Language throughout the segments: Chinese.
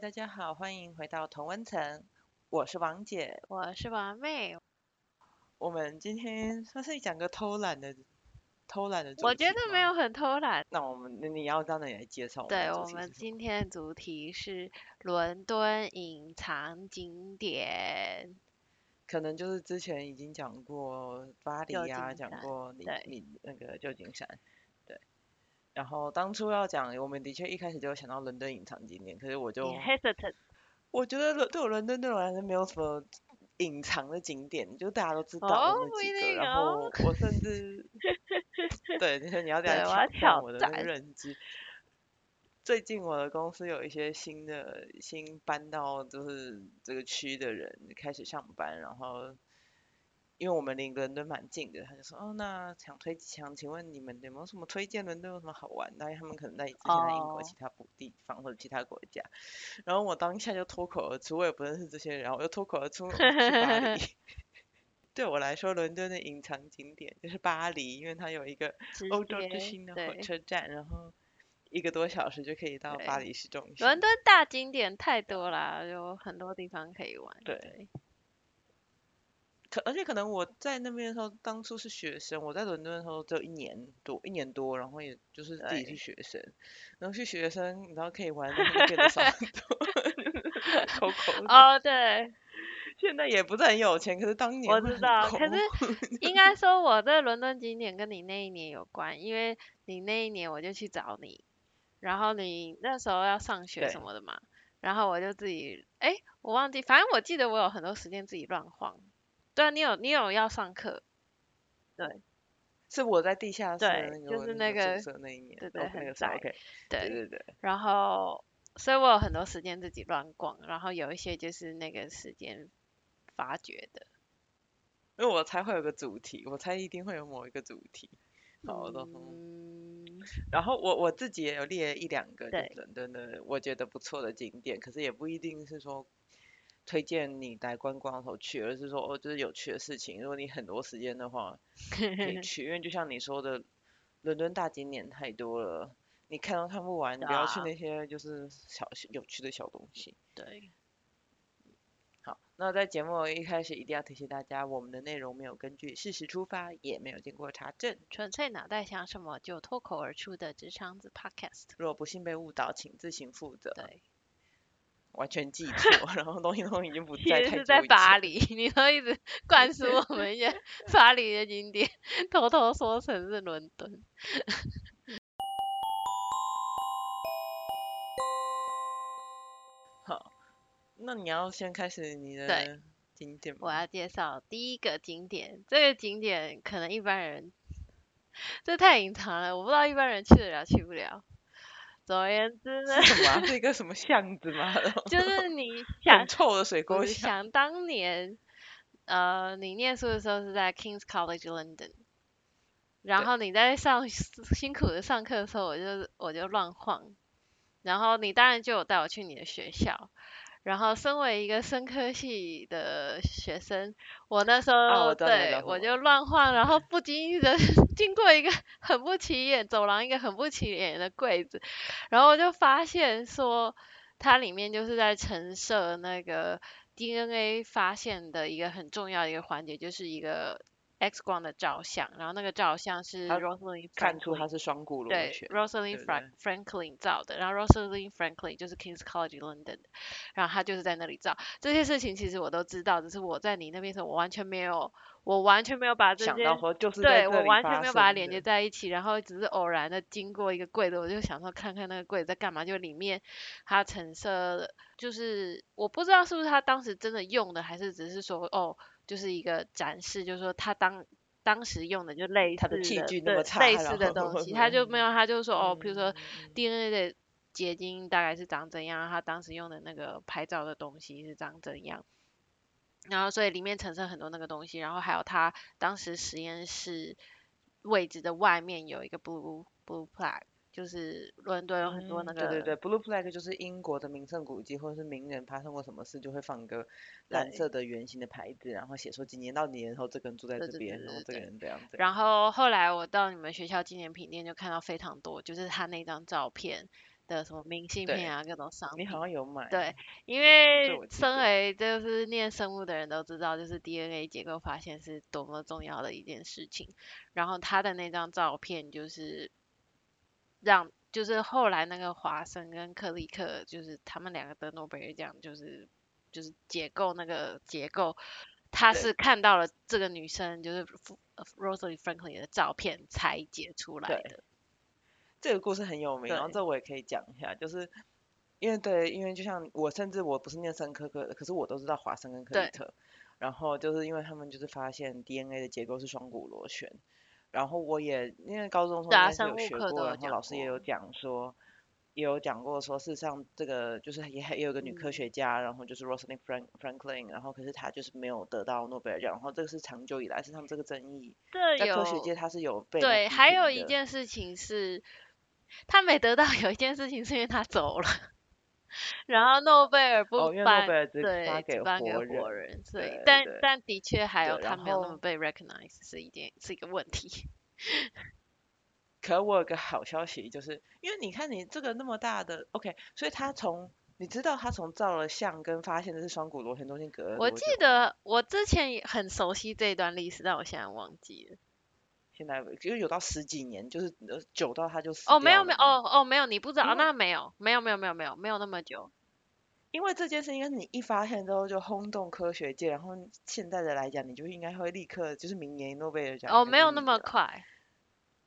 大家好，欢迎回到同温层，我是王姐，我是王妹。我们今天算是讲个偷懒的偷懒的主题我觉得没有。很偷懒。那我们，那你要让你来介绍对我们今天的主题是伦敦隐藏景点。可能就是之前已经讲过巴黎旧啊，讲过你对你那个旧金山，对。然后当初要讲，我们的确一开始就想到伦敦隐藏景点，可是我就 hesitant，我觉得伦对我伦敦对我来说没有什么隐藏的景点，就大家都知道那几个。然后哦我甚至 对，你说你要这样挑战我的那个战认知。最近我的公司有一些新的新搬到就是这个区的人开始上班，然后因为我们离伦敦蛮近的，他就说哦，那想推想请问你们有没有什么推荐伦敦有什么好玩的？因为他们可能在之前在英国哦其他补地方或者其他国家，然后我当下就脱口而出，我也不认识这些人，然后我就脱口而出、哦、去巴黎。对我来说，伦敦的隐藏景点就是巴黎，因为它有一个欧洲之接星的火车站，然后一个多小时就可以到巴黎市中心。伦敦大景点太多啦，有很多地方可以玩。对对，可而且可能我在那边的时候，当初是学生，我在伦敦的时候只有一年多，一年多，然后也就是自己对是学生，然后去学生，然后可以玩的东西就变得少很多。哦对，现在也不是很有钱，可是当年我知道，可是应该说我在伦敦景点跟你那一年有关，因为你那一年我就去找你，然后你那时候要上学什么的嘛，然后我就自己，哎，我忘记，反正我记得我有很多时间自己乱晃。对啊，你有你有要上课，对。是我在地下室对那个就是那那个个宿舍那一年，对。对那个时对对，对对，然后所以我有很多时间自己乱逛，然后有一些就是那个时间发掘的。因为我猜会有个主题，我猜一定会有某一个主题。好，我到时候嗯，然后我我自己也有列一两个，对。对对我觉得不错的景点，可是也不一定是说推荐你来观光的时候去，而是说哦，就是有趣的事情。如果你很多时间的话，可以去，因为就像你说的，伦敦大景点太多了，你看都看不完，你不要去啊那些就是小有趣的小东西。对，好，那在节目一开始一定要提醒大家，我们的内容没有根据事实出发，也没有经过查证。纯粹脑袋想什么就脱口而出的直肠子 Podcast。若不幸被误导，请自行负责。对，完全记错，然后东西都已经不 在是在巴黎，你都一直 灌输我们一些巴黎的景点，偷偷说成是伦敦。好，那你要先开始你的景点吗？我要介绍第一个景点，这个景点可能一般人，这太隐藏了，我不知道一般人去得了去不了。总而言之呢，是什么啊？是一个什么巷子吗？就是 你 想很臭的水沟巷。想当年，呃，你念书的时候是在 King's College London，然后你在上辛苦的上课的时候，我就我就乱晃，然后你当然就有带我去你的学校，然后身为一个生科系的学生，我那时候、对我就乱晃，然后不经意的 经过一个很不起眼走廊，一个很不起眼的柜子，然后我就发现说，它里面就是在陈设那个 DNA 发现的一个很重要的一个环节，就是一个 X 光的照相，然后那个照相是 Rosalind 看出它是双股螺对旋。Rosalind Fra Franklin 照的，然后 Rosalind Franklin 就是 King's College London 的，然后他就是在那里照。这些事情其实我都知道，只是我在你那边的时候，我完全没有，我完全没有把这些想到说就是对我完全没有把它连接在一起，然后只是偶然的经过一个柜子，我就想说看看那个柜子在干嘛，就里面它陈设的，就是我不知道是不是他当时真的用的，还是只是说哦，就是一个展示，就是说他当当时用的就类似它的器具那么差类似的东西，他就没有，他就说哦，比如说嗯 DNA 的结晶大概是长怎样，他当时用的那个拍照的东西是长怎样。然后所以里面产生很多那个东西，然后还有他当时实验室位置的外面有一个 blue blue plaque，就是伦敦有很多那个、嗯对对对，Blue Flag 就是英国的名胜古迹，或者是名人发生过什么事，就会放个蓝色的圆形的牌子，然后写说几年到几年后，这个人住在对对这边，然后这个人这样子。然后后来我到你们学校纪念品店就看到非常多，就是他那张照片的什么明信片啊，各种商品你。好像有买。对，因为身为就是念生物的人都知道，就是 DNA 结构发现是多么重要的一件事情。然后他的那张照片就是让，就是后来那个华生跟克利克，就是他们两个得诺贝尔奖，就是就是解构那个结构，他是看到了这个女生就是 Rosalie Franklin 的照片才解出来的。这个故事很有名，然后这我也可以讲一下，就是因为对，因为就像我甚至我不是念生科科的，可是我都知道华生跟克对。里特，然后就是因为他们就是发现 DNA 的结构是双股螺旋，然后我也因为高中的时候对啊应该是有学过，然后老师也有讲说。也有讲过说，事实上这个就是 也还也有个女科嗯。学家，然后就是 Rosalind Frank Franklin，然后可是她就是没有得到诺贝尔奖，然后这个是长久以来是他们这个争议，这在科学界它是有被对，还有一件事情是，他没得到，有一件事情是因为他走了，然后诺贝尔不颁，对，发给只颁给活活人，所以但但的确还有他没有那么被 recognize 是一点是一个问题。可我有个好消息，就是因为你看你这个那么大的，OK，所以他从你知道他从照了相跟发现的是双股螺旋中心隔了我记得我之前也很熟悉这段历史，但我现在忘记了。现在就有到十几年，就是呃久到他就死哦，没有没有，哦哦没有，你不知道，那没有没有没有没有没有没有那么久。因为这件事应该是你一发现之后就轰动科学界，然后现在的来讲，你就应该会立刻就是明年诺贝尔奖哦，没有那么快，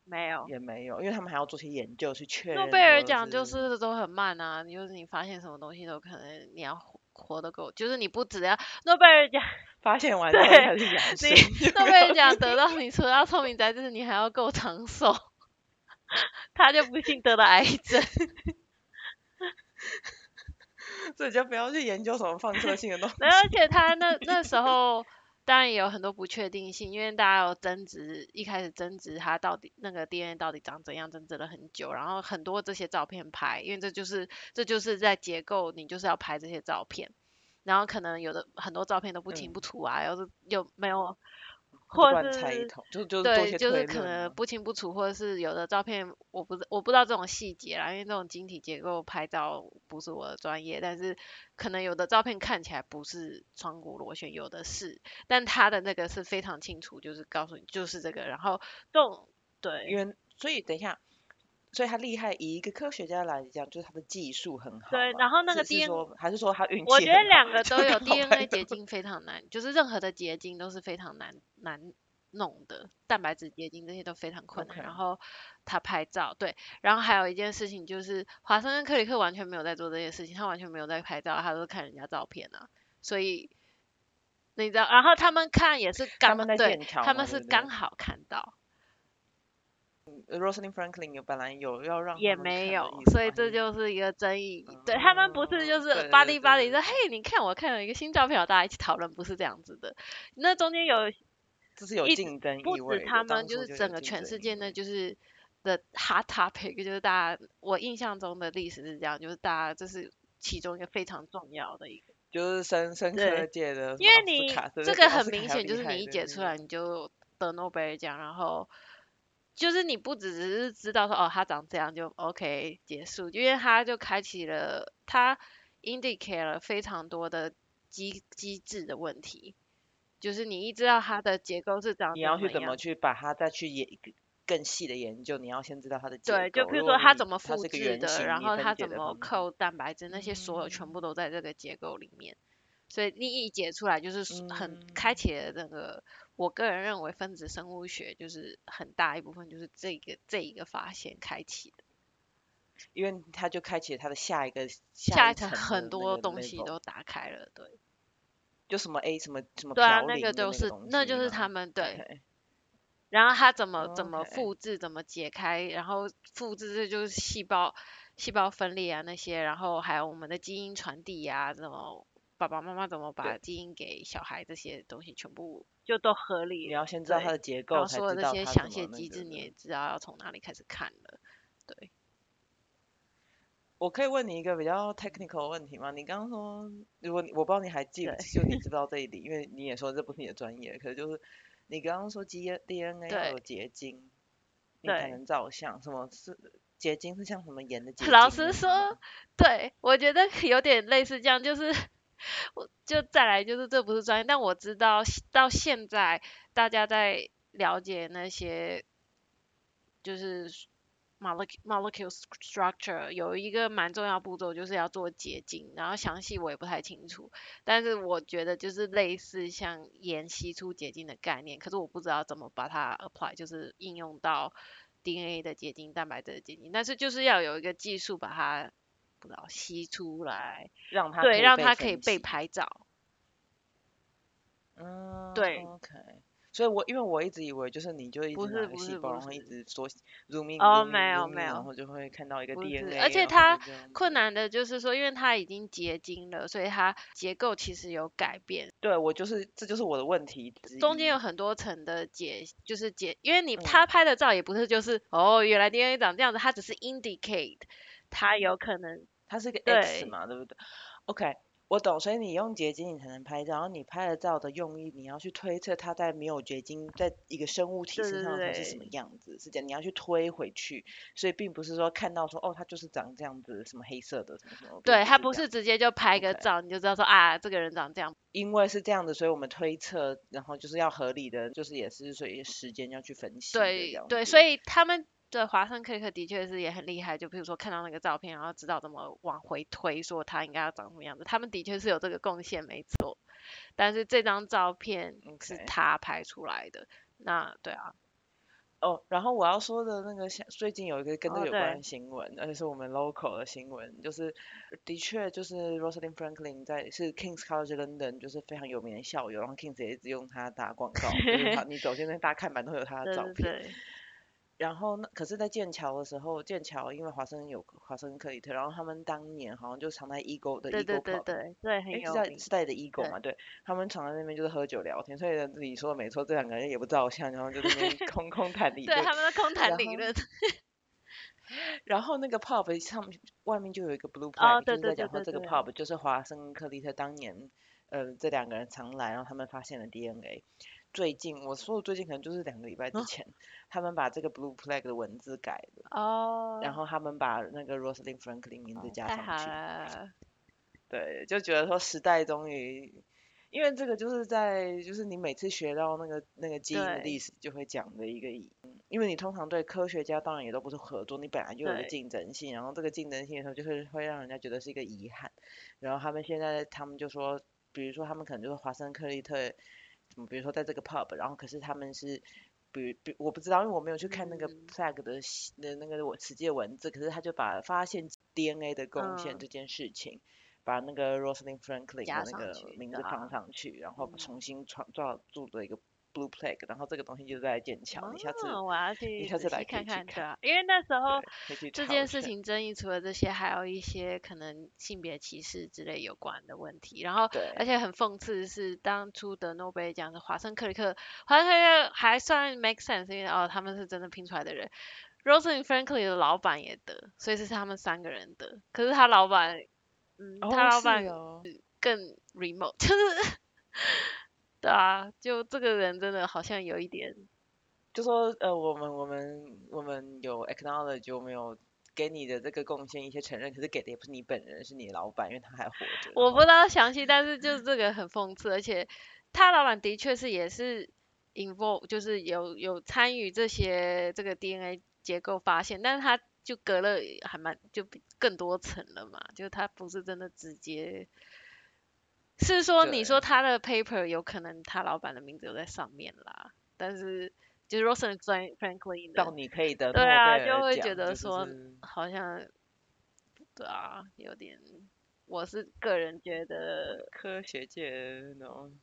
没有。也没有，因为他们还要做些研究去确认诺贝尔奖就是都很慢啊，你就是你发现什么东西都可能你要活活得够，就是你不只要诺贝尔奖，发现完对才是养生，你诺贝尔奖得到你除了要聪明才智，你还要够长寿，他就不幸得了癌症。所以就不要去研究什么放射性的东西。而且他那那时候当然也有很多不确定性，因为大家有争执，一开始争执它到底那个 DNA 到底长怎样，争执了很久，然后很多这些照片拍，因为这就是这就是在结构，你就是要拍这些照片，然后可能有的很多照片都不清嗯不楚啊，又是又没有。就或者是乱猜一通，就就是对，就是可能不清不楚，或者是有的照片我不知我不知道这种细节啦，因为这种晶体结构拍照不是我的专业，但是可能有的照片看起来不是双股螺旋，有的是，但他的那个是非常清楚，就是告诉你就是这个，然后这种对。因为所以等一下，所以他厉害，以一个科学家来讲，就是他的技术很好。对，然后那个 DNA 还是说他运气我觉得两个 都有，DNA 得结晶非常难，就是任何的结晶都是非常难难弄的，蛋白质结晶这些都非常困难。然后他拍照，对，然后还有一件事情就是华生跟克里克完全没有在做这件事情，他完全没有在拍照，他都是看人家照片啊，所以你知道，然后他们看也是刚对他们是刚好看到，呃 Rosalind Franklin 有本来有要让也没有所以这就是一个争议。对他们不是就是巴黎巴黎说，嘿，你看我看了一个新照片，大家一起讨论，不是这样子的。那中间有这是有竞争不意味不。止他们，就是整个全世界呢，就是的 hot topic，就是大家我印象中的历史是这样，就是大家这是其中一个非常重要的一个，就是生生对科界的因为你这个很明显，就是你一解出来你就得诺贝尔奖，然后。就是你不只是知道说哦，他长这样就 OK 结束，因为他就开启了，他 indicate 了非常多的机机制的问题，就是你一知道它的结构是长你要去怎么去把它再去研更细的研究，你要先知道它的结构。对，就比如说它怎么复制的，然后它怎么扣蛋白质，那些所有全部都在这个结构里面。所以你一解出来，就是很开嗯启了那个，我个人认为分子生物学就是很大一部分就是这个这一个发现开启的，因为它就开启了它的下一个下一层很多东西都打开了，对，就什么 A 什么什么对啊，那个就是那就是他们？对。然后它怎么怎么复制，怎么解开，然后复制这就是细胞细胞分裂啊那些，然后还有我们的基因传递啊，怎么爸爸妈妈怎么把基因给小孩这些东西全部就都合理。你要先知道它的结构，然后所有这知道它些详细的机制，你也知道要从哪里开始看了。对，我可以问你一个比较 technical 的问题吗？你刚刚说，如果你我不知道你还记不对就你知道这一点，因为你也说这不是你的专业，可是就是你刚刚说 G DNA 要有结晶，你才能照相，什么是结晶是像什么盐的结晶？老实说，对我觉得有点类似这样，就是我就再来就是这不是专业，但我知道到现在大家在了解那些就是 molecule molecule structure 有一个蛮重要步骤就是要做结晶，然后详细我也不太清楚，但是我觉得就是类似像盐析出结晶的概念，可是我不知道怎么把它 apply 就是应用到 DNA 的结晶、蛋白质的结晶，但是就是要有一个技术把它不知道吸出来，让它对，让它可以被拍照。嗯，对，OK。所以我因为我一直以为就是你就一直拿个细胞，然后一直说 zoom in 哦 zoom in 没有 zoom in，没有然后就会看到一个 DNA，而且它困难的就是说，因为它已经结晶了，所以它结构其实有改变，对我就是这就是我的问题中间有很多层的解，就是解，因为你嗯他拍的照也不是就是、哦，原来 DNA 长这样子，它只是 indicate 它有可能它是一个对。X 嘛，对不对？OK，我懂，所以你用结晶你才能拍照，然后你拍了照的用意，你要去推测它在没有结晶，在一个生物体身上是什么样子，是这样，你要去推回去，所以并不是说看到说哦，它就是长这样子，什么黑色的什么什么，对，它不是直接就。拍个照你就知道说啊，这个人长这样，因为是这样的，所以我们推测，然后就是要合理的，就是也是所以时间要去分析对对，所以他们的华生克里克的确是也很厉害，就比如说看到那个照片，然后知道怎么往回推，说他应该要长什么样子，他们的确是有这个贡献，没错。但是这张照片是他拍出来的，那对啊，哦，然后我要说的那个像最近有一个跟这哦个有关的新闻，而且是我们 local 的新闻，就是的确就是 Rosalind Franklin 在是 King's College London 就是非常有名的校友，然后 King's 也一直用他打广告，就是他 你走进那大看板都有他的照片。对对，然后那可是，在剑桥的时候，剑桥因为华生有华生克里特，然后他们当年好像就常在 Eagle 的对对 Eagle 对 Pub 对对，很诶，是有名。在是在的 Eagle 嘛？对，他们常在那边就是喝酒聊天，所以呢你说的没错，这两个人也不照相，然后就在那边 空空谈理论。对他们的空谈理论，然后那个 pub 上面外面就有一个 blue 哦 flag，、对对就是在讲说这个 pub 就是华生跟克利特当年，呃，这两个人常来，然后他们发现了 DNA。最近我说的最近可能就是两个礼拜之啊前，他们把这个 blue flag 的文字改了，哦，然后他们把那个 Rosalind Franklin 名字加上去。了，对，就觉得说时代终于，因为这个就是在就是你每次学到那个那个基因的历史就会讲的一个因为你通常对科学家当然也都不是合作，你本来就有一个竞争性，然后这个竞争性的时候就是会让人家觉得是一个遗憾，然后他们现在他们就说，比如说他们可能就是华生克利特，比如说在这个 pub，然后可是他们是。比如，比我不知道，因为我没有去看那个嗯。flag 的细的那个我实际的文字，可是他就把发现 DNA 的贡献嗯。这件事情，把那个 Rosalind Franklin 的那个名字放上去，然后？嗯。重新创造做了一个 blue plague，然后这个东西就在剑桥，你下次哦，我要去你下次来看看，对啊，因为那时候这件事情争议除了这些，还有一些可能性别歧视之类有关的问题。然后，对而且很讽刺的是，当初得诺贝尔奖的华生克里克，华生克里克还算 make sense，因为哦他们是真的拼出来的人。Rosalind Franklin 的老板也得，所以这是他们三个人得。可是他老板，嗯，哦他老板哦更 remote，就是，对啊，就这个人真的好像有一点。就说呃，我们我们我们有 acknowledge 我们有给你的这个贡献一些承认，可是给的也不是你本人，是你老板，因为他还活着。我不知道详细，但是就是这个很讽刺，而且他老板的确是也是 involve，就是有有参与这些这个 DNA 结构发现，但是他就隔了还蛮就比更多层了嘛，就他不是真的直接。是说你说他的 paper 有可能他老板的名字有在上面啦，但是就是 Rosalind Frank- Franklin 的到你可以得诺对啊，就会奖觉得这说是好像，对啊，有点，我是个人觉得，科学界那种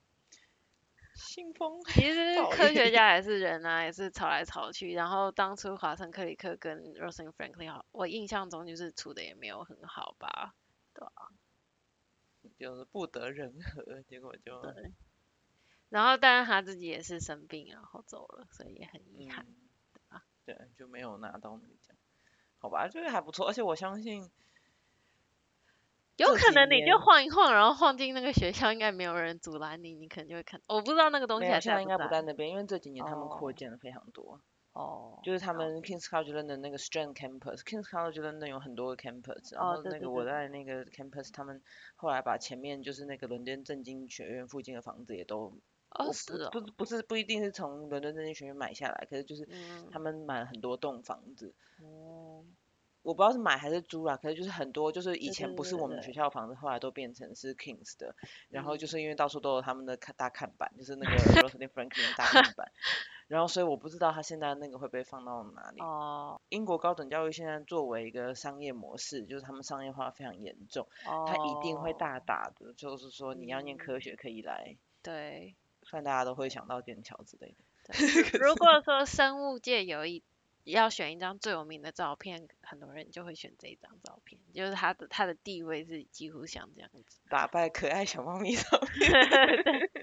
信封。其实科学家 也是人啊，也是吵来吵去。然后当初华盛克里克跟 Rosalind Franklin 好，我印象中就是处的也没有很好吧。就是不得人和，结果就对然后，但是他自己也是生病，然后走了，所以也很遗憾。嗯，对，就没有拿到那个奖，好吧，这个还不错，而且我相信，有可能你就晃一晃，然后晃进那个学校，应该没有人阻拦你，你可能就会看。我不知道那个东西还现在应该不不在那边，因为这几年他们扩哦建的非常多，哦，就是他们 Kings College London 那个 Strand Campus，Kings College London 有很多个 campus，然后那个我在那个 campus，他们后来把前面就是那个伦敦政经学院附近的房子也都，哦是哦，不。不是不是不一定是从伦敦政经学院买下来，可是就是嗯，他们买了很多栋房子，哦，我不知道是买还是租啦，可是就是很多就是以前不是我们学校的房子，后来都变成是 Kings 的，然后嗯。就是因为到处都有他们的看大看板，就是那个 Rosalind Franklin 的大看板，然后所以我不知道他现在那个会被放到哪里。哦，英国高等教育现在作为一个商业模式，就是他们商业化非常严重，哦，他一定会大打的，就是说你要念嗯科学可以来，对。虽然大家都会想到剑桥之类的。如果说生物界有一要选一张最有名的照片，很多人就会选这一张照片，就是它的它的地位是几乎像这样子。打败可爱小猫咪照片。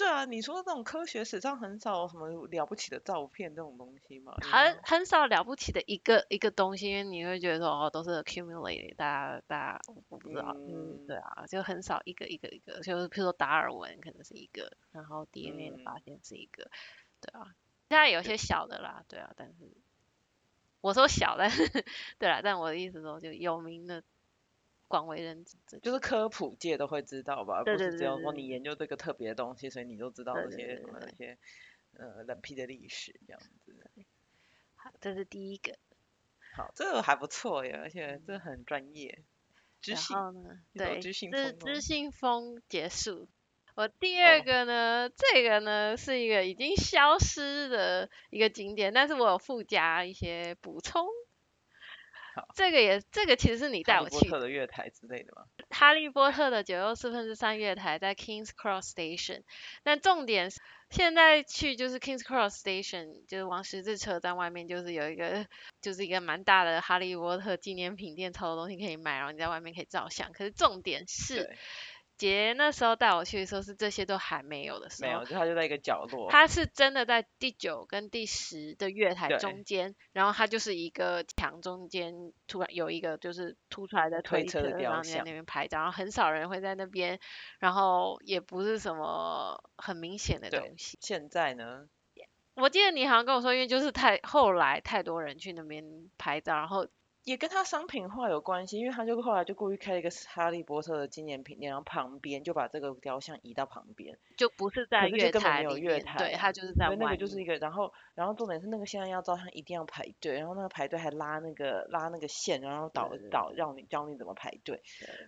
对对啊，你说那种科学史上很少有什么了不起的照片这种东西嘛？很很少了不起的一个一个东西，因为你会觉得说哦都是 accumulated，大家大家我我不知道，嗯嗯。对啊，就很少一个一个一个，就是譬如说达尔文可能是一个，然后 DNA 的发嗯。现是一个，对啊，现在有些小的啦，对啊，但是我说小，但是 对啦，但我的意思说就有名的广为人知，这就是科普界都会知道吧，对对不是只有说你研究这个特别的东西，所以你就知道对这些什么那些呃冷僻的历史这样子。好，这是第一个，好，这个还不错耶，而且这很专业，知性。后呢，一首对，知性知风哦知性风结束。我第二哦个呢，这个呢是一个已经消失的一个景点，但是我有附加一些补充。好这个也，这个其实是你带哈利波特我去的。月台之类的吗？哈利波特的九又四分之三月台在 Kings Cross Station，但重点是现在去就是 Kings Cross Station，就是往十字车站外面就是有一个就是一个蛮大的哈利波特纪念品店，超多东西可以买，然后你在外面可以照相。可是重点是，对，杰那时候带我去的时候是这些都还没有的时候没有，，就它就在一个角落。它是真的在第九跟第十的月台中间，然后它就是一个墙中间突然有一个就是凸出来的推车，车的雕然后在像那边拍照，然后很少人会在那边，然后也不是什么很明显的东西。现在呢，我记得你好像跟我说，因为就是太后来太多人去那边拍照，然后也跟他商品化有关系，因为他就后来就故意开了一个哈利波特的纪念品店，然后旁边就把这个雕像移到旁边，就不是在月根本没有月台对，啊它就是在外面那。个就是一个，然后然后重点是那个现在要照相一定要排队，然后那个排队还拉那个拉那个线，然后导导让你教你怎么排队。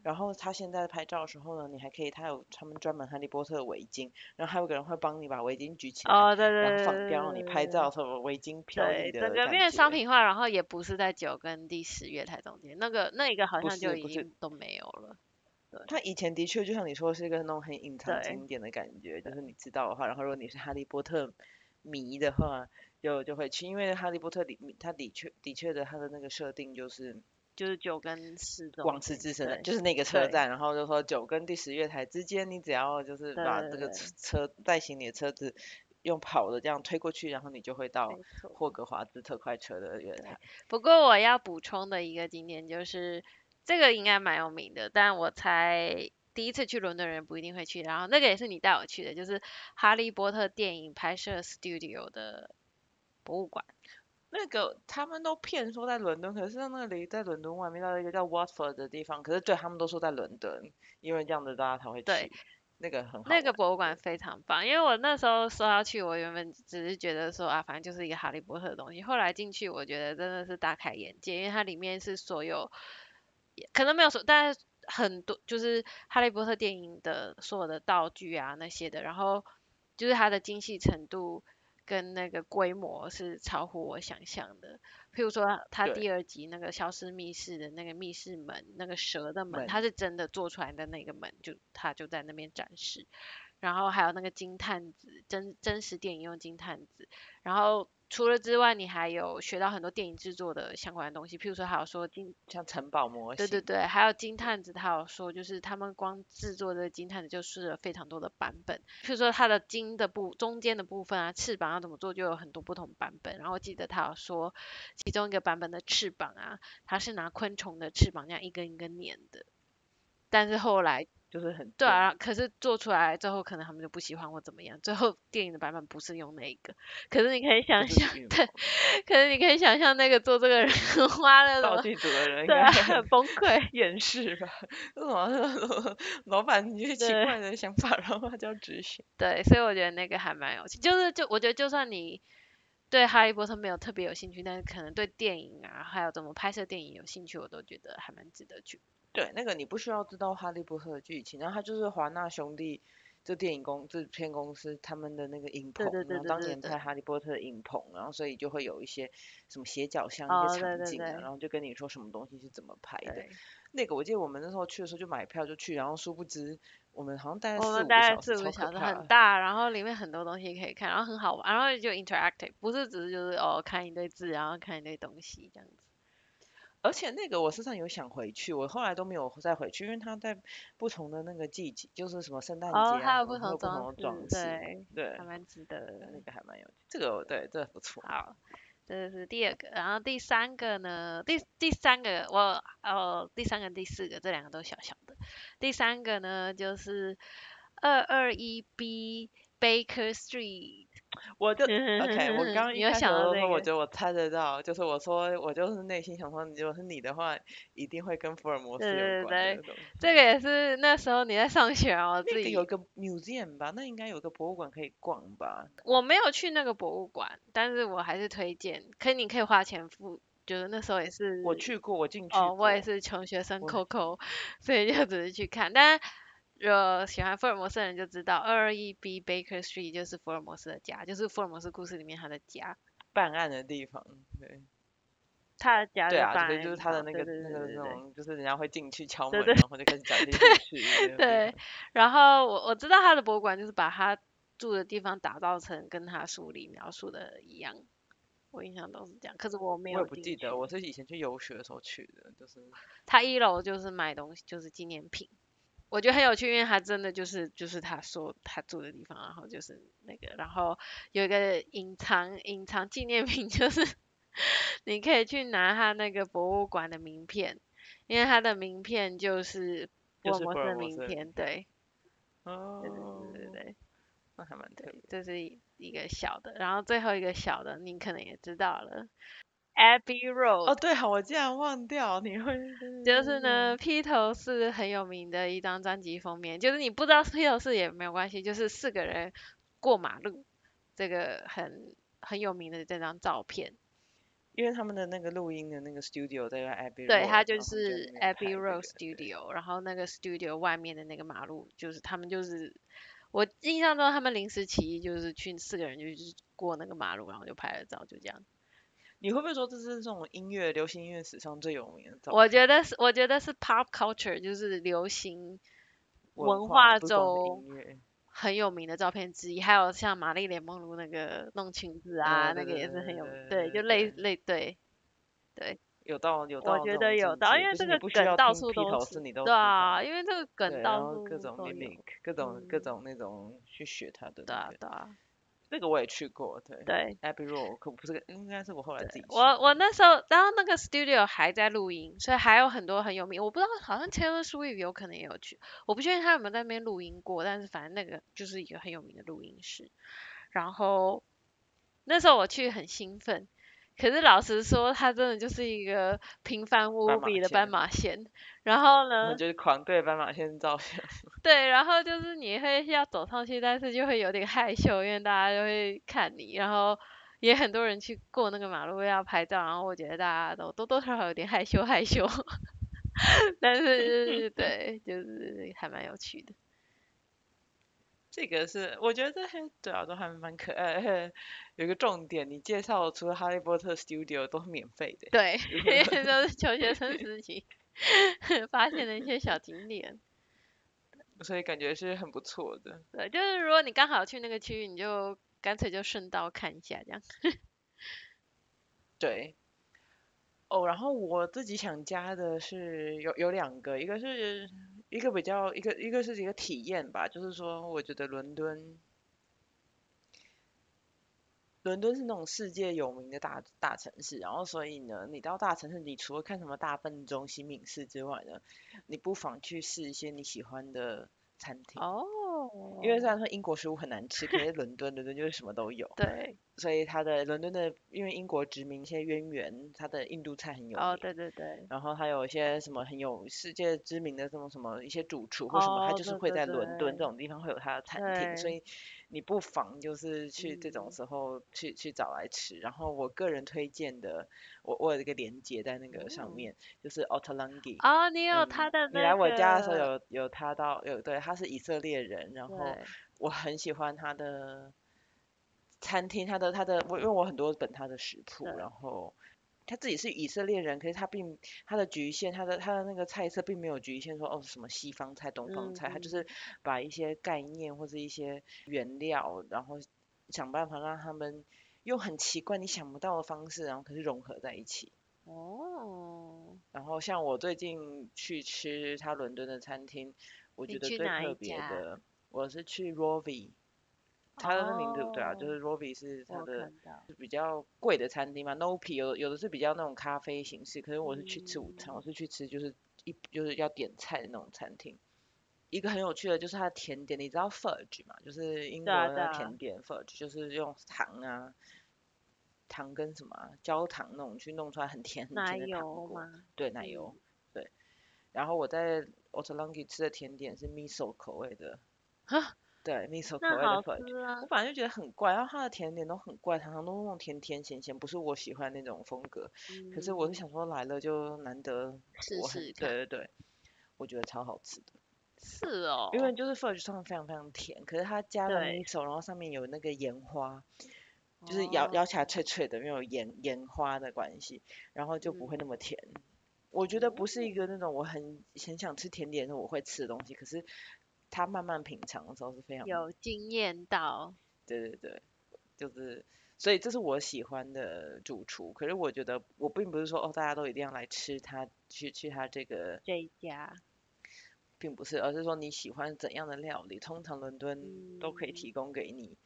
然后他现在拍照的时候呢，你还可以，他有他们专门哈利波特的围巾，然后还有个人会帮你把围巾举起来，哦，对对对然后放掉，让你拍照的时候围巾飘对，逸的整个变感成商品化，然后也不是在九跟第十月台中间，那个那个好像就已经都没有了。他以前的确就像你说是一个那种很隐藏经典的感觉，就是。你知道的话，然后如果你是哈利波特迷的话，就就会去，因为哈利波特里他的确的确的他的那个设定就是就是九跟十中往慈间之神的，就是那个车站，然后就说九跟第十月台之间，你只要就是把这个车带行李的车子用跑的这样推过去，然后你就会到。霍格华兹特快车的月台。不过我要补充的一个景点就是，这个应该蛮有名的，但我才第一次去伦敦人不一定会去，然后那个也是你带我去的，就是哈利波特电影拍摄 studio 的博物馆。那个他们都骗说在伦敦，可是那里在伦敦外面到一个叫 Watford 的地方，可是对他们都说在伦敦，因为这样子大家才会对去。那个很好那个博物馆非常棒，因为我那时候说要去，我原本只是觉得说啊，反正就是一个哈利波特的东西。后来进去，我觉得真的是大开眼界，因为它里面是所有，可能没有说，但是很多就是哈利波特电影的所有的道具啊那些的，然后就是它的精细程度跟那个规模是超乎我想象的。譬如说，他第二集那个消失密室的那个密室门，那个蛇的门，门它是真的做出来的那个门，就他就在那边展示。然后还有那个金探子，真真实电影用金探子。然后除了之外，你还有学到很多电影制作的相关的东西，譬如说还有说金，像城堡模型。对对对，还有金探子，他有说就是他们光制作的金探子就试了非常多的版本，譬如说它的金的部中间的部分啊，翅膀要怎么做就有很多不同版本。然后我记得他有说其中一个版本的翅膀啊，它是拿昆虫的翅膀那样一根一根粘的，但是后来就是很对啊，可是做出来最后可能他们就不喜欢或怎么样，最后电影的版本不是用那一个，可是你可以想象，对，可是你可以想象那个做这个人 花了道具组的人应对啊，该很很崩溃。掩饰吧？为什么老板你有些奇怪的想法，然后他就要执行？对，所以我觉得那个还蛮有趣，就是就我觉得就算你对哈利波特没有特别有兴趣，但是可能对电影啊，还有怎么拍摄电影有兴趣，我都觉得还蛮值得去。对，那个你不需要知道哈利波特的剧情，然后他就是华纳兄弟这电影公这片公司他们的那个影棚，对对对然后当年拍哈利波特的影棚，然后所以就会有一些什么斜角巷哦一些场景然后就跟你说什么东西是怎么拍的。那个我记得我们那时候去的时候就买票就去，然后殊不知我们好像待了我们四五个小时，待了四五超个小时，可怕的。很大，然后里面很多东西可以看，然后很好玩，然后就 interactive，不是只是就是哦看一堆字，然后看一堆东西这样子。而且那个我身上有想回去，我后来都没有再回去，因为它在不同的那个季节，就是什么圣诞节哦，啊，还有不同的装饰，对，对还，蛮值得的。那个还蛮有趣，这个对，这个不错。好，这是第二个，然后第三个呢，第第三个我哦，第三个、第四个这两个都小小的，第三个呢就是二二一 B Baker Street，我就 OK，我刚刚有一开始的时候，我觉得我猜得到，就是我说我就是内心想说，如果是你的话，一定会跟福尔摩斯有关对对对。这个也是那时候你在上学啊，我自己那个有个 museum 吧，那应该有个博物馆可以逛吧？我没有去那个博物馆，但是我还是推荐，可以你可以花钱付，就是那时候也是我去过，我进去哦，我也是穷学生我 Coco，所以就只是去看。但如果喜欢福尔摩斯的人就知道，二二一 B Baker Street 就是福尔摩斯的家，就是福尔摩斯故事里面他的家，办案的地方，对他的家对啊，就是他的那个那个那种，就是人家会进去敲门，然后就开始讲进去。对对，然后我我知道他的博物馆就是把他住的地方打造成跟他书里描述的一样，我印象都是这样，可是我没有我也不记得，我是以前去游学的时候去的，就是他一楼就是买东西，就是纪念品。我觉得很有趣，因为他真的就是就是他说他住的地方，然后就是那个，然后有一个隐藏隐藏纪念品，就是你可以去拿他那个博物馆的名片，因为他的名片就是福尔摩斯的名片，对哦对对对对对那还蛮特对别。，这是一个小的，然后最后一个小的你可能也知道了，Abbey Road。哦，对，好，我竟然忘掉，你会就是呢，披头士很有名的一张专辑封面，就是你不知道是披头士也没有关系，就是四个人过马路，这个很很有名的这张照片。因为他们的那个录音的那个 studio 在 Abbey 对它就是 Abbey Road Studio，然后那个 studio 外面的那个马路，就是他们就是我印象中他们临时起意就是去四个人就是过那个马路，然后就拍了照，就这样。你会不会说这是这种音乐流行音乐史上最有名的照我觉得是，我觉得是 pop culture，就是流行文文化中很有名的照片之一，还有像玛丽莲梦露那个弄裙子啊，嗯那个也是很有名，对对，就类类对对，有到有到我觉得有到，界就是你因为这个梗到处都是，你都对啊，因为这个。梗对，到然后各种，mimic，各种各嗯。种那种去学他的对，啊对啊，那个我也去过，对对。，Abbey Road 可不是个，应该是我后来自己去我我那时候，然后那个 studio 还在录音，所以还有很多很有名。我不知道，好像 Taylor Swift 有可能也有去，我不确定他有没有在那边录音过，但是反正那个就是一个很有名的录音室。然后那时候我去很兴奋，可是老实说，它真的就是一个平凡无比的斑马线。然后呢就是狂对斑马线照相，对，然后就是你会要走上去，但是就会有点害羞，因为大家就会看你，然后也很多人去过那个马路要拍照，然后我觉得大家都多多少少有点害羞害羞，但是就是 对，就是还蛮有趣的。这个是我觉得还对啊，都还蛮可爱。有一个重点，你介绍除了哈利波特 Studio 都是免费的，对，因为 都是求学生 时期发现的一些小景点。所以感觉是很不错的。对，就是如果你刚好去那个区域，你就干脆就顺道看一下这样。对。哦，然后我自己想加的是有有两个，一个是一个比较一个一个是一个体验吧，就是说我觉得伦敦伦敦是那种世界有名的大大城市，然后所以呢，你到大城市，你除了看什么大笨钟、新敏寺之外呢，你不妨去试一些你喜欢的餐厅。哦。因为虽然说英国食物很难吃，可是 伦敦伦敦就是什么都有。对。所以它的伦敦的，因为英国殖民一些渊源，它的印度菜很有名。哦，对对对。然后还有一些什么很有世界知名的这种什么一些主厨或什么，他就是会在伦敦这种地方会有他的餐厅，所以你不妨就是去这种时候去去找来吃。然后我个人推荐的，我我有一个连接在那个上面，就是 Ottolenghi。哦，你有他的你来我家的时候有有他到有对，他是以色列人，然后我很喜欢他的。餐厅，他的他的我因为我很多本他的食谱，然后他自己是以色列人，可是他并他的局限，他的他的那个菜色并没有局限说哦什么西方菜、东方菜，他就是把一些概念或者一些原料，然后想办法让他们用很奇怪你想不到的方式，然后可是融合在一起。哦。然后像我最近去吃他伦敦的餐厅，我觉得最特别的，我是去 Rovi。他的名字对啊，就是 Rovi 是他的比较贵的餐厅嘛，Nopi 有有的是比较那种咖啡形式，可是我是去吃午餐，我是去吃就是一就是要点菜的那种餐厅。一个很有趣的就是它的甜点，你知道 Fudge 嘛？就是英国的甜点 Fudge，就是用糖啊，糖跟什么焦糖那种去弄出来很甜很甜的糖果。对，奶油。对。然后我在 Ottolenghi 吃的甜点是 Miso 口味的。对，miso 口味的粉，我反正就觉得很怪，然后它的甜点都很怪，常常都那种甜甜咸咸，不是我喜欢那种风格。可是我是想说来了就难得试试对对对，我觉得超好吃的。是哦。因为就是 fudge 上面非常非常甜，可是它加了 miso，然后上面有那个盐花，就是咬咬起来脆脆的，因为有盐盐花的关系，然后就不会那么甜。我觉得不是一个那种我很很想吃甜点的时候我会吃的东西，可是。他慢慢品尝的时候是非常有惊艳到，对对对，就是，所以这是我喜欢的主厨。可是我觉得我并不是说哦，大家都一定要来吃他，去去他这个这一家，并不是，而是说你喜欢怎样的料理，通常伦敦都可以提供给你。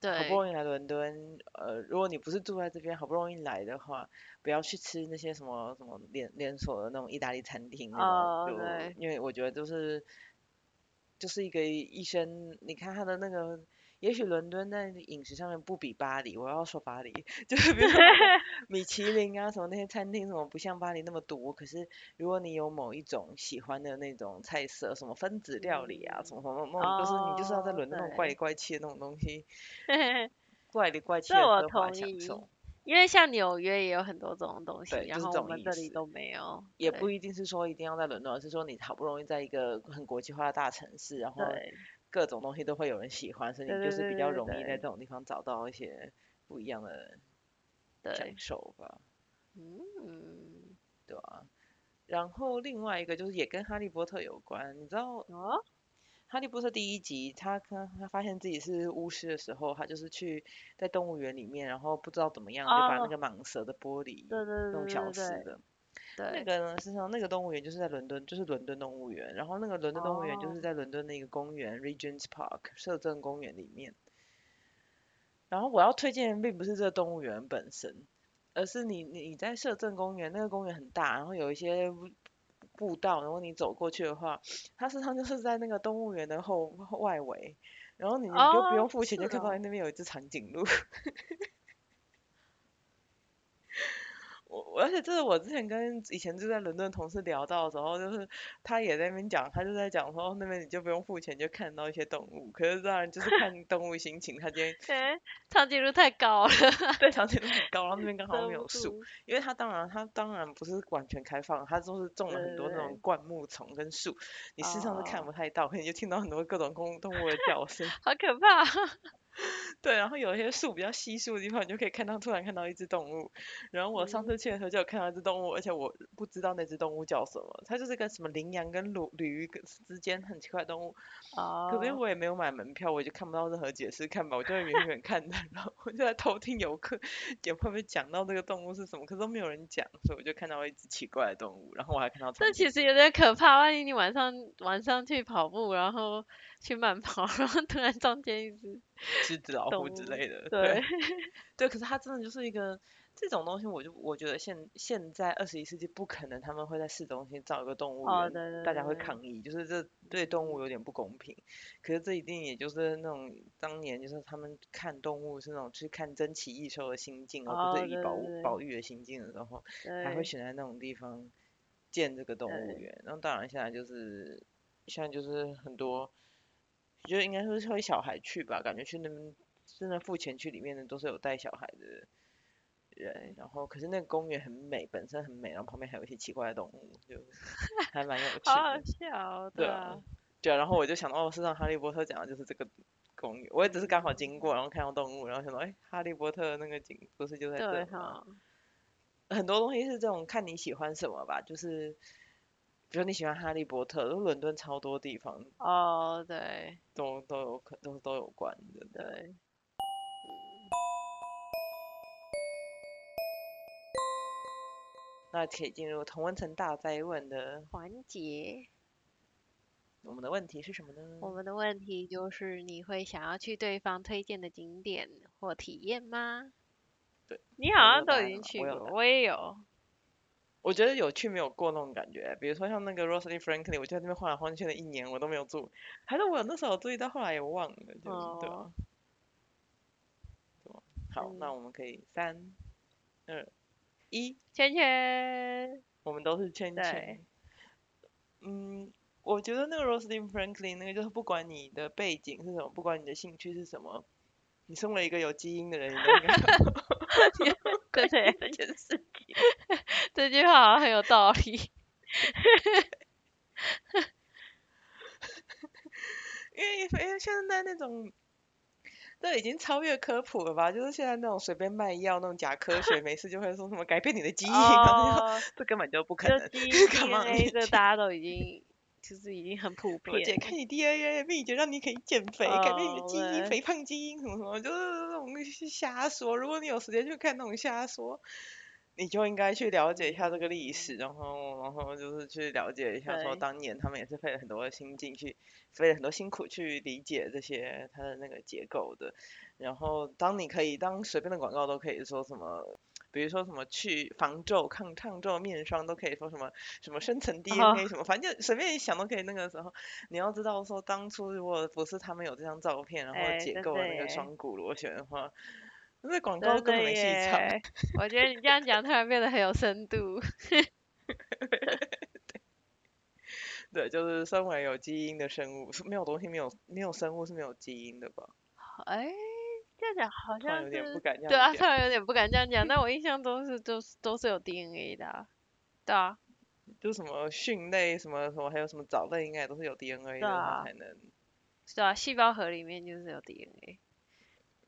对。好不容易来伦敦，呃，如果你不是住在这边，好不容易来的话，不要去吃那些什么什么连连锁的那种意大利餐厅那种，对，因为我觉得就是。就是一个医生，你看他的那个，也许伦敦在饮食上面不比巴黎，我要说巴黎，就是比如说 米其林啊什么那些餐厅什么不像巴黎那么多，可是如果你有某一种喜欢的那种菜色，什么分子料理啊，什么什么那种，就是你就是要在伦敦那种怪里怪气的那种东西，怪里怪气的奢华享受。因为像纽约也有很多这种东西，然后我们这里都没有。也不一定是说一定要在伦敦，而是说你好不容易在一个很国际化的大城市，然后各种东西都会有人喜欢，所以你就是比较容易在这种地方找到一些不一样的享受吧。嗯，对啊。然后另外一个就是也跟哈利波特有关，你知道？哈利波特第一集，他他他发现自己是巫师的时候，他就是去在动物园里面，然后不知道怎么样就把那个蟒蛇的玻璃弄消失的。对。那个呢，实际上那个动物园就是在伦敦，就是伦敦动物园。然后那个伦敦动物园就是在伦敦的一个公园，Regent's Park，摄政公园里面。然后我要推荐并不是这个动物园本身，而是你你在摄政公园，那个公园很大，然后有一些。步道，然后你走过去的话，它实际上就是在那个动物园的后外围，然后你就不用付钱，就看到那边有一只长颈鹿。我而且这是我之前跟以前住在伦敦同事聊到的时候，就是他也在那边讲，他就在讲说那边你就不用付钱就看到一些动物，可是当然就是看 动物心情。他今天长颈鹿太高了，对，长颈鹿很高，然后那边刚好没有树，因为他当然他当然不是完全开放，他都是种了很多那种灌木丛跟树，你事实上是看不太到，可能就听到很多各种公动物的叫声，好可怕。对，然后有一些树比较稀疏的地方，你就可以看到突然看到一只动物。然后我上次去的时候就有看到一只动物，而且我不知道那只动物叫什么，它就是个什么羚羊跟驴驴之间很奇怪的动物。哦。可是我也没有买门票，我就看不到任何解释看吧，我就会远远看的，然后我就在偷听游客也会不会讲到这个动物是什么，可是都没有人讲，所以我就看到一只奇怪的动物，然后我还看到。这其实有点可怕，万一你晚上晚上去跑步，然后去慢跑，然后突然撞见一只。狮子、老虎之类的。对，对，可是它真的就是一个这种东西，我就我觉得现现在二十一世纪不可能他们会在市中心造一个动物哦，园，对对大家会抗议，就是这对动物有点不公平。可是这一定也就是那种当年就是他们看动物是那种去看珍奇异兽的心境，而不哦是以保保育的心境的时候，还会选在那种地方建这个动物园。然后当然现在就是现在就是很多，我觉得应该说是会小孩去吧，感觉去那边真的付钱去里面的都是有带小孩的人，然后可是那个公园很美，本身很美，然后旁边还有一些奇怪的动物，就 还蛮有趣好。笑哦，对啊啊，对啊，然后我就想到，哦，事实上哈利波特讲的就是这个公园，我也只是刚好经过，然后看到动物，然后想到，哎，哈利波特那个景不是就在对这吗？很多东西是这种看你喜欢什么吧，就是比如你喜欢哈利波特，伦敦超多地方哦，对都都有可都都有关的。对，那可以进入同温层大灾问的，环节，我们的问题是什么呢？我们的问题就是你会想要去对方推荐的景点或体验吗？对，你好像都已经去过，我我也有，我觉得有趣没有过那种感觉，比如说像那个 Rosalie Franklin，我就在那边晃来晃去了一年，我都没有住，还是我那时候注意到，后来也忘了，就、对哦。啊。好，那嗯。我们可以三、二、一，圈圈，我们都是圈圈。嗯，我觉得那个 Rosalind Franklin 那个就是不管你的背景是什么，不管你的兴趣是什么，你身为一个有基因的人，你都应该对 对，这件事情。这句话好像很有道理。因为因为现在那种，这已经超越科普了吧？就是现在那种随便卖药那种假科学，没事就会说什么改变你的基因，这根本就不可能。就基因干嘛 DNA 这大家都已经就是已经很普遍 我姐看你 DNA 的秘诀，让你可以减肥，改变你的基因，肥胖基因什么什么，就是那种瞎说。如果你有时间去看那种瞎说，你就应该去了解一下这个历史，然后然后就是去了解一下说当年他们也是费了很多的心劲去，费了很多辛苦去理解这些它的那个结构的。然后当你可以当随便的广告都可以说什么。比如说什么去防皱、抗抗皱面霜都可以说什么什么深层 DNA 什么，反正就随便一想都可以。那个时候你要知道说，当初如果不是他们有这张照片，然哎后解构了那个双股螺旋的话，那广告根本没戏唱。我觉得你这样讲突然变得很有深度。对，就是身为有基因的生物，是没有东西没有没有生物是没有基因的吧？哎，这样讲好像有点不是，敢这对啊，样讲。突然有点不敢这样讲。但我印象中是都是都是有 DNA 的啊，对啊，就什么蕈类什么什么，还有什么藻类，应该也都是有 DNA 的，才能对啊，细胞核里面就是有 DNA。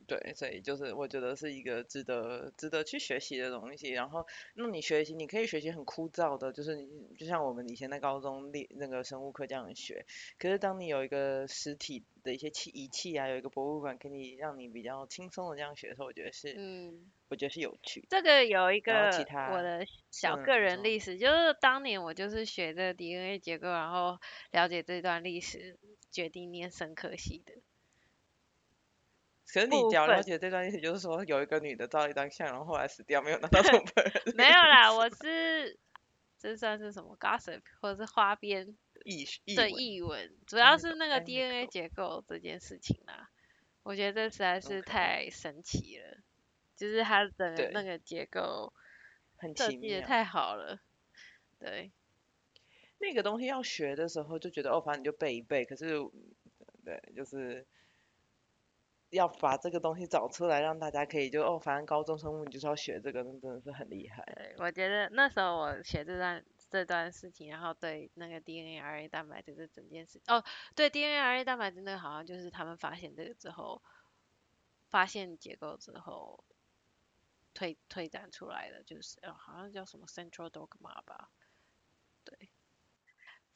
对，所以就是我觉得是一个值得值得去学习的东西。然后，那你学习，你可以学习很枯燥的，就是你就像我们以前在高中历那个生物课这样学。可是当你有一个实体的一些器仪器啊，有一个博物馆，可以让你比较轻松的这样学的时候，我觉得是，嗯，我觉得是有趣。这个有一个我的小嗯个人历史，就是当年我就是学的 DNA 结构，然后了解这段历史，决定念生科系的。可是你了解这段历史，就是说有一个女的照了一张相，然后后来死掉，没有拿 到同本人没有啦，我是这算是什么 gossip 或者是花边译译的文译文，主要是那个 DNA 结构这件事情啦。我觉得这实在是太神奇了，就是它的那个结构很奇妙。设计的太好了。对，那个东西要学的时候就觉得哦，反正你就背一背。可是，对，就是要把这个东西找出来，让大家可以就哦，反正高中生物你就是要学这个，那真的是很厉害。我觉得那时候我学这段这段事情，然后对那个 DNA RNA 蛋白质这整件事，哦，对 DNA RNA 蛋白质那个好像就是他们发现这个之后，发现结构之后推推展出来的，就是哦好像叫什么 Central Dogma 吧，对。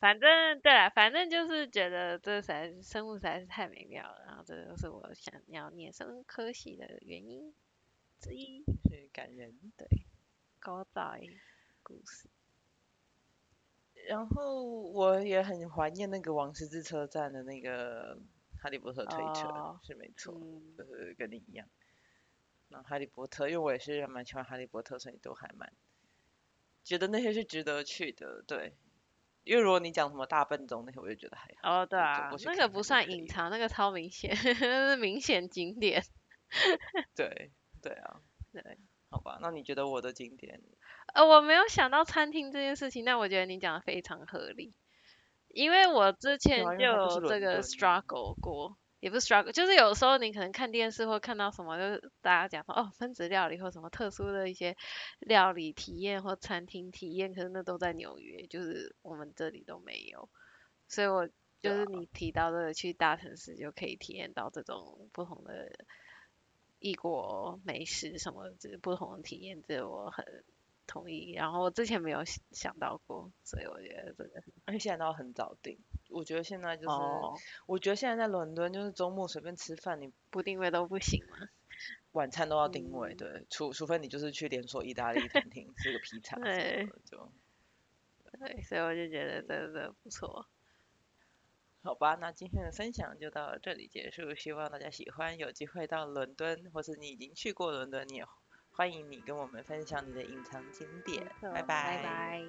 反正对啊，反正就是觉得这实在是生物实在是太美妙了，然后这就是我想要念生物科系的原因之一。是感人。对，高大故事。然后我也很怀念那个王十字车站的那个哈利波特推车、哦是没错，嗯就是跟你一样。那哈利波特，因为我也是蛮喜欢哈利波特，所以都还蛮觉得那些是值得去的，对。因为如果你讲什么大笨钟那些，我就觉得还好。哦，对啊那个不算隐藏，那个超明显，那是明显景点。对，对啊，对，好吧，那你觉得我的景点呃，我没有想到餐厅这件事情，但我觉得你讲的非常合理，因为我之前就有这个 struggle 过，也不是 struggle，就是有时候你可能看电视或看到什么，就是大家讲说哦分子料理或什么特殊的一些料理体验或餐厅体验，可是那都在纽约，就是我们这里都没有，所以我就是你提到的去大城市就可以体验到这种不同的异国美食什么这不同的体验，这我很同意。然后我之前没有想想到过，所以我觉得这个而且现在都很早订。我觉得现在就是，哦，我觉得现在在伦敦就是周末随便吃饭，你不定位都不行嘛。晚餐都要定位，嗯对，除除非你就是去连锁意大利餐厅吃个披萨什对么的，就对，所以我就觉得这个不错。好吧。那今天的分享就到这里结束，希望大家喜欢。有机会到伦敦，或是你已经去过伦敦，你也欢迎你跟我们分享你的隐藏景点。拜拜拜。